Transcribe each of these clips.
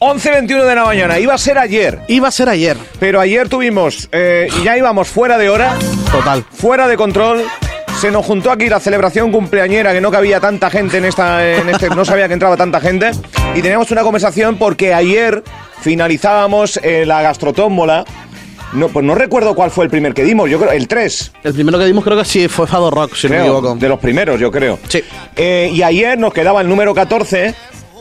11.21 de la mañana, iba a ser ayer, Iba a ser ayer. pero ayer tuvimos, eh, ya íbamos fuera de hora, Total. fuera de control. Se nos juntó aquí la celebración cumpleañera, que no cabía tanta gente en esta, en este, no sabía que entraba tanta gente. Y teníamos una conversación porque ayer finalizábamos eh, la gastrotómbola. No, pues no recuerdo cuál fue el primer que dimos, yo creo, el 3. El primero que dimos creo que sí fue Fado Rock, si no me creo, equivoco. de los primeros, yo creo. Sí. Eh, y ayer nos quedaba el número 14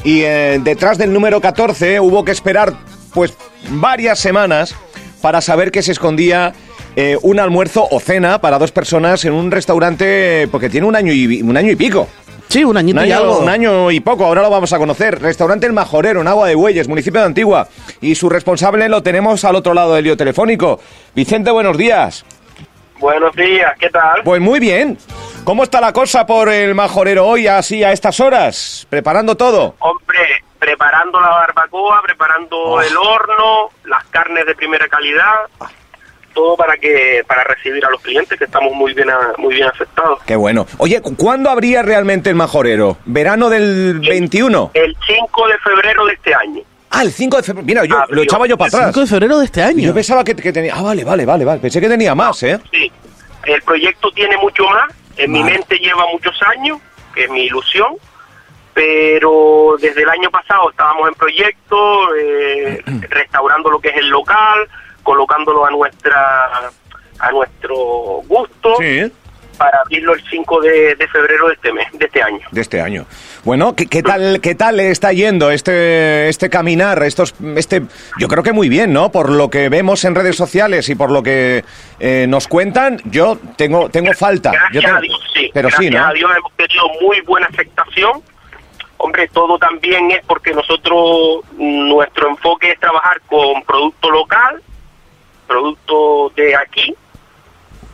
y eh, detrás del número 14 hubo que esperar pues varias semanas para saber que se escondía eh, un almuerzo o cena para dos personas en un restaurante porque tiene un año y, un año y pico. Sí, un añito Un y año, algo. un año y poco, ahora lo vamos a conocer. Restaurante El Majorero, en Agua de Bueyes, municipio de Antigua. Y su responsable lo tenemos al otro lado del lío telefónico. Vicente, buenos días. Buenos días, ¿qué tal? Pues muy bien. ¿Cómo está la cosa por el Majorero hoy, así a estas horas? ¿Preparando todo? Hombre, preparando la barbacoa, preparando el horno, las carnes de primera calidad, todo para que para recibir a los clientes que estamos muy bien a- muy bien aceptados. Qué bueno. Oye, ¿cu- ¿cuándo habría realmente el Majorero? ¿Verano del 21? El 5 de febrero de este año. Ah, el 5 de febrero. Mira, yo Abrió. lo echaba yo para El 5 de atrás. febrero de este año. Yo pensaba que, que tenía... Ah, vale, vale, vale, vale. Pensé que tenía más, ¿eh? Sí, el proyecto tiene mucho más, en mi mente lleva muchos años, que es mi ilusión, pero desde el año pasado estábamos en proyecto, eh, restaurando lo que es el local, colocándolo a nuestra a nuestro gusto Sí. Para abrirlo el 5 de, de febrero de este mes, de este año. De este año. Bueno, ¿qué, qué tal qué tal le está yendo este este caminar, estos este yo creo que muy bien, ¿no? Por lo que vemos en redes sociales y por lo que eh, nos cuentan, yo tengo tengo falta. Gracias Yo tengo- a Dios, sí. Pero Gracias sí, ¿no? a Dios hemos tenido muy buena aceptación. Hombre, todo también es porque nosotros, nuestro enfoque es trabajar con producto local, producto de aquí,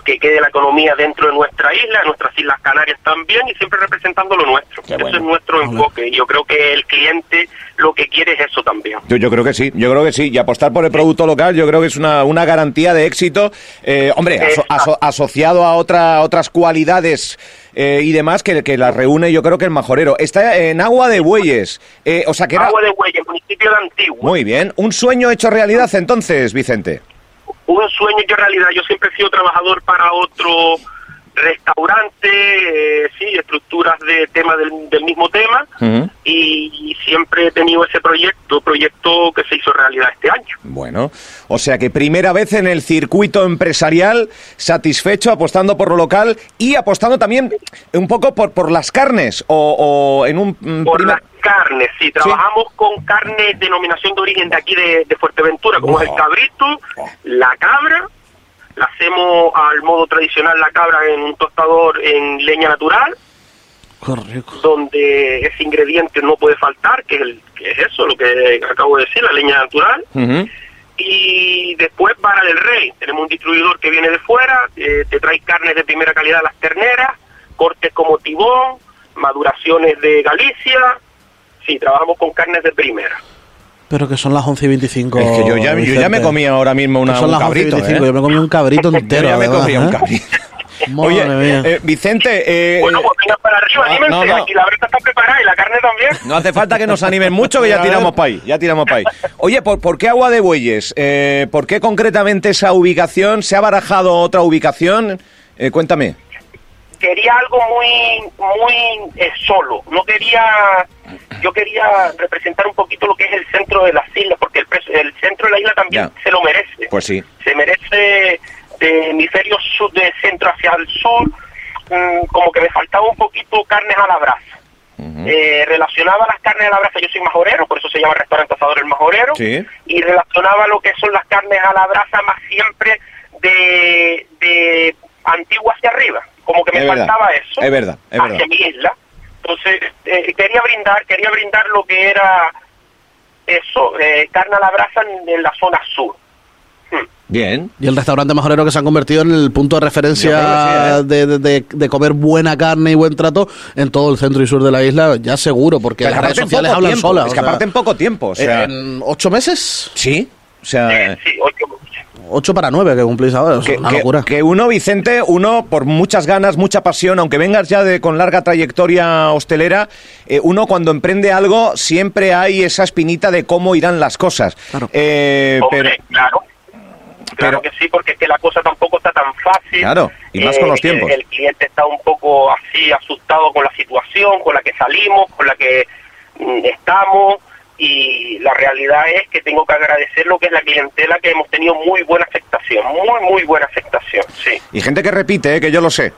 que quede la economía dentro de nuestra isla, de nuestras Islas Canarias también, y siempre representando lo nuestro. Qué bueno. es nuestro enfoque. Y yo creo que el cliente lo que quiere es eso también. Yo, yo creo que sí, yo creo que sí. Y apostar por el producto local, yo creo que es una, una garantía de éxito. Eh, hombre, aso- aso- asociado a otra, otras cualidades eh, y demás que, que las reúne, yo creo que el majorero. Está en Agua de Bueyes. Eh, o sea que era. Agua de Huella, municipio de Antigua. Muy bien. Un sueño hecho realidad entonces, Vicente. Un sueño hecho realidad. Yo siempre he sido trabajador para otro restaurante, eh, sí, estructuras de tema del, del mismo tema, y, y siempre he tenido ese proyecto, proyecto que se hizo realidad este año. Bueno, o sea que primera vez en el circuito empresarial, satisfecho, apostando por lo local y apostando también un poco por, por las carnes o, o en un mm, Por las carnes, sí, trabajamos con carne denominación de origen de aquí de, de Fuerteventura, como es el Oh. cabrito, la cabra, la hacemos al modo tradicional la cabra en un tostador en leña natural, rico. donde ese ingrediente no puede faltar, que es, el, que es eso, lo que acabo de decir, la leña natural. Y después para del rey, tenemos un distribuidor que viene de fuera, eh, te trae carnes de primera calidad las terneras, cortes como tibón, maduraciones de Galicia. Sí, trabajamos con carnes de primera. Pero que son las 11 y 25. Es que yo ya, yo ya me comía ahora mismo una, Que son un las 11 y cabrito. 25. ¿eh? Yo me comí un cabrito entero. Yo ya me además, comía un ¿eh? cabrito. Madre Oye, eh, Vicente, eh, Bueno, pues venga para arriba, no, anímense, no, no. aquí la breta está preparada y la carne también. no hace falta que nos animen mucho, que ya tiramos para ahí, ya tiramos para ahí. Oye, ¿por, por qué Agua de Bueyes? Eh, ¿Por qué concretamente esa ubicación? ¿Se ha barajado otra ubicación? Eh, cuéntame. Quería algo muy muy eh, solo. No quería yo quería representar un poquito lo que es el centro de las islas porque el, el centro de la isla también se lo merece. Pues sí. se merece de hemisferio sur de centro hacia el sur. Mm, como que me faltaba un poquito carnes a la brasa. Eh, relacionaba las carnes a la brasa yo soy majorero por eso se llama restaurante asador el majorero Sí. y relacionaba lo que son las carnes a la brasa más siempre de, verdad, faltaba eso es verdad, es hacia verdad. mi isla entonces eh, quería brindar quería brindar lo que era eso eh, carne a la brasa en, en la zona sur Hmm. Bien. Y el restaurante majorero que se han convertido en el punto de referencia sí, ¿eh? de, de- de- de comer buena carne y buen trato en todo el centro y sur de la isla, ya seguro, porque Pero las redes sociales hablan tiempo, solas. Es que sea, aparte en poco tiempo. O sea, ¿En ocho meses? sí. O sea, Eh, sí, ocho- 8 para 9 que cumplís ahora. Es Que, una que- locura. que uno, Vicente, uno por muchas ganas, mucha pasión, aunque vengas ya de con larga trayectoria hostelera, eh, uno cuando emprende algo siempre hay esa espinita de cómo irán las cosas. Claro. Eh, pero, claro. Claro pero- que sí, porque es que la cosa tampoco está tan fácil. Claro, y más con los tiempos. El, el cliente está un poco así asustado con la situación, con la que salimos, con la que mm, estamos, y la realidad es que tengo que agradecer lo que es la clientela, que hemos tenido muy buena aceptación, muy, muy buena aceptación, sí. y gente que repite, eh, que yo lo sé.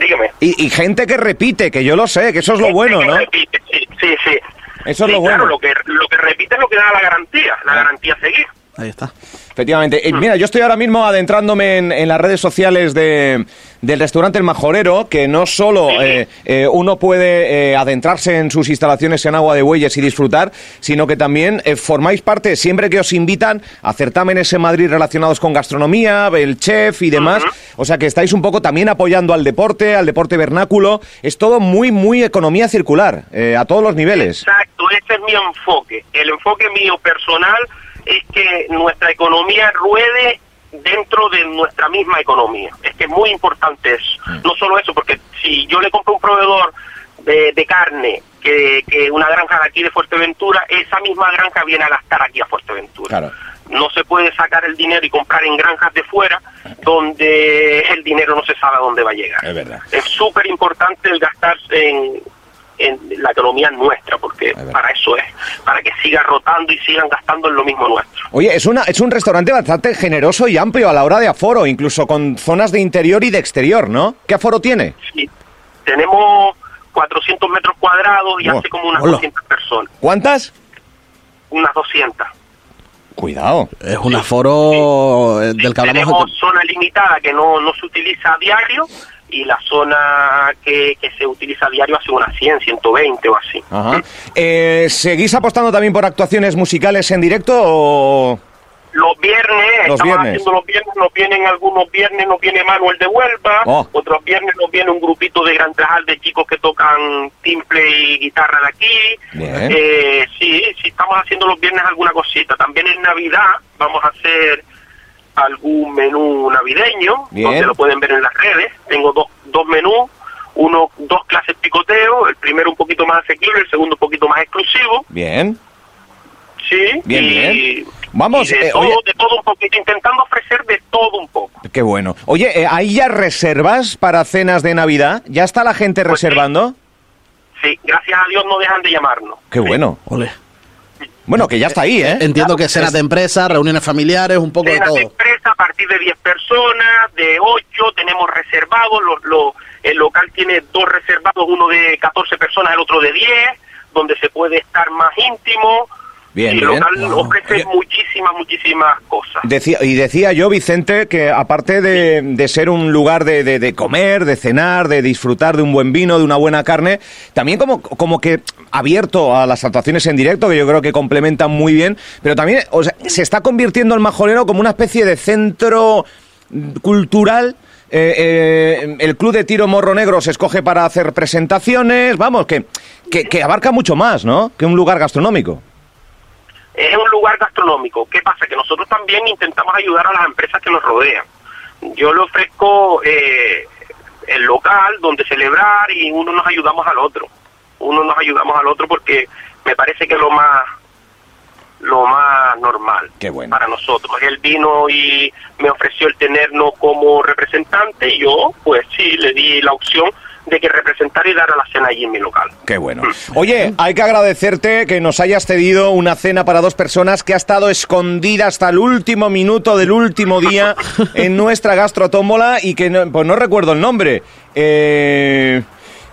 Dígame. Y, y gente que repite, que yo lo sé, que eso es lo bueno, ¿no? repite, Sí, sí, sí. Eso es Sí, lo bueno. Claro, lo que, lo que repite es lo que da la garantía, la garantía a seguir. Ahí está. Efectivamente. Eh, mira, yo estoy ahora mismo adentrándome en, en las redes sociales de, del restaurante El Majorero, que no solo eh, eh, uno puede eh, adentrarse en sus instalaciones en agua de bueyes y disfrutar, sino que también formáis parte, siempre que os invitan a certámenes en Madrid relacionados con gastronomía, el chef y demás. O sea que estáis un poco también apoyando al deporte, al deporte vernáculo. Es todo muy, muy economía circular, a todos los niveles. Exacto, ese es mi enfoque. El enfoque mío personal es que nuestra economía ruede dentro de nuestra misma economía. Es que es muy importante eso. Mm. No solo eso, porque si yo le compro a un proveedor de, de carne que, que una granja de aquí de Fuerteventura, esa misma granja viene a gastar aquí a Fuerteventura. Claro. No se puede sacar el dinero y comprar en granjas de fuera donde el dinero no se sabe a dónde va a llegar. Es verdad. Es súper importante el gastar en, en la economía nuestra, porque para eso es, para que siga rotando y sigan gastando en lo mismo nuestro. Oye, es, una, es un restaurante bastante generoso y amplio a la hora de aforo, incluso con zonas de interior y de exterior, ¿no? ¿Qué aforo tiene? Sí, tenemos 400 metros cuadrados y Oh, hace como unas hola. 200 personas, ¿Cuántas? unas 200. Cuidado. Es un aforo eh, del que hablamos. Tenemos zona limitada que no, no se utiliza a diario y la zona que, que se utiliza a diario hace unas 100, 120 o así. Ajá. Eh, ¿Seguís apostando también por actuaciones musicales en directo o...? Los viernes, Los estamos viernes. haciendo los viernes, nos vienen algunos viernes, nos viene Manuel de Huelva, Oh. otros viernes nos viene un grupito de Gran Trajal de chicos que tocan timple y guitarra de aquí. Eh, sí, sí, estamos haciendo los viernes alguna cosita. También en Navidad vamos a hacer algún menú navideño, Bien. donde lo pueden ver en las redes. Tengo dos, dos menús, uno, dos clases picoteo, el primero un poquito más asequible, el segundo un poquito más exclusivo. Bien. Sí, Bien, y, bien. Vamos, y de, eh, todo, oye- de todo un poquito, intentando ofrecer de todo un poco. Qué bueno. Oye, eh, ¿hay ya reservas para cenas de Navidad? ¿Ya está la gente Pues reservando? Sí, gracias a Dios no dejan de llamarnos. Qué Sí. bueno. Ole. Bueno, que ya está ahí, ¿eh? Entiendo que cenas de empresa, reuniones familiares, un poco de Cenas de todo. Partir de 10 personas, de 8 tenemos reservados, los, los- el local tiene dos reservados, uno de 14 personas, el otro de 10, donde se puede estar más íntimo. Bien, y el bien. local Wow. ofrece muchísimas, muchísimas cosas. Decía, y decía yo, Vicente, que aparte de, de ser un lugar de, de- de comer, de cenar, de disfrutar de un buen vino, de una buena carne, también como, como que abierto a las actuaciones en directo, que yo creo que complementan muy bien, pero también o sea, se está convirtiendo el Majorero como una especie de centro cultural. eh, eh, el club de tiro Morro Negro se escoge para hacer presentaciones, vamos, que, que, que abarca mucho más, ¿no? Que un lugar gastronómico. Es un lugar gastronómico. ¿Qué pasa? Que nosotros también intentamos ayudar a las empresas que nos rodean. Yo le ofrezco eh, el local donde celebrar y uno nos ayudamos al otro. Uno nos ayudamos al otro porque me parece que es lo más lo más normal Qué bueno. para nosotros. Él vino y me ofreció el tenernos como representante y yo, pues sí, le di la opción de que representara y dar a la cena allí en mi local. Qué bueno. Oye, hay que agradecerte que nos hayas cedido una cena para dos personas que ha estado escondida hasta el último minuto del último día en nuestra gastrotómbola y que no, pues no recuerdo el nombre. Eh,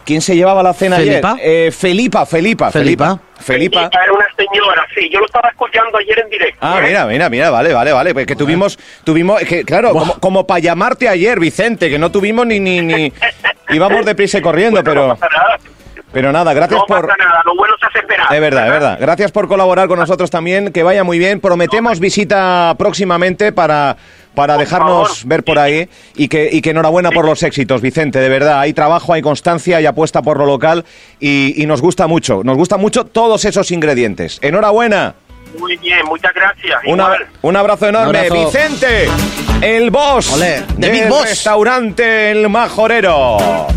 ¿Quién se llevaba la cena ¿Felipa? ayer? Eh, Felipa, Felipa, Felipa. Felipa. Felipa. Era una señora, sí, yo lo estaba escuchando ayer en directo. Ah, ¿eh? mira, mira, mira, vale, vale, vale. Pues que tuvimos, tuvimos, que, claro, Buah. como, como para llamarte ayer, Vicente, que no tuvimos ni, ni, ni, íbamos deprisa y corriendo, Bueno, pero, No pero nada, gracias no por, pasa nada, lo bueno se hace esperar. Es verdad, es verdad. Gracias por colaborar con nosotros también. Que vaya muy bien. Prometemos visita próximamente para, para Por dejarnos favor. ver por ahí. Y que, y que enhorabuena por los éxitos, Vicente. De verdad, hay trabajo, hay constancia, hay apuesta por lo local. Y, y nos gusta mucho. Nos gustan mucho todos esos ingredientes. Enhorabuena. Muy bien, muchas gracias. Un, abrazo enorme. Un abrazo. Vicente, el boss Olé, the del big boss. restaurante El Majorero.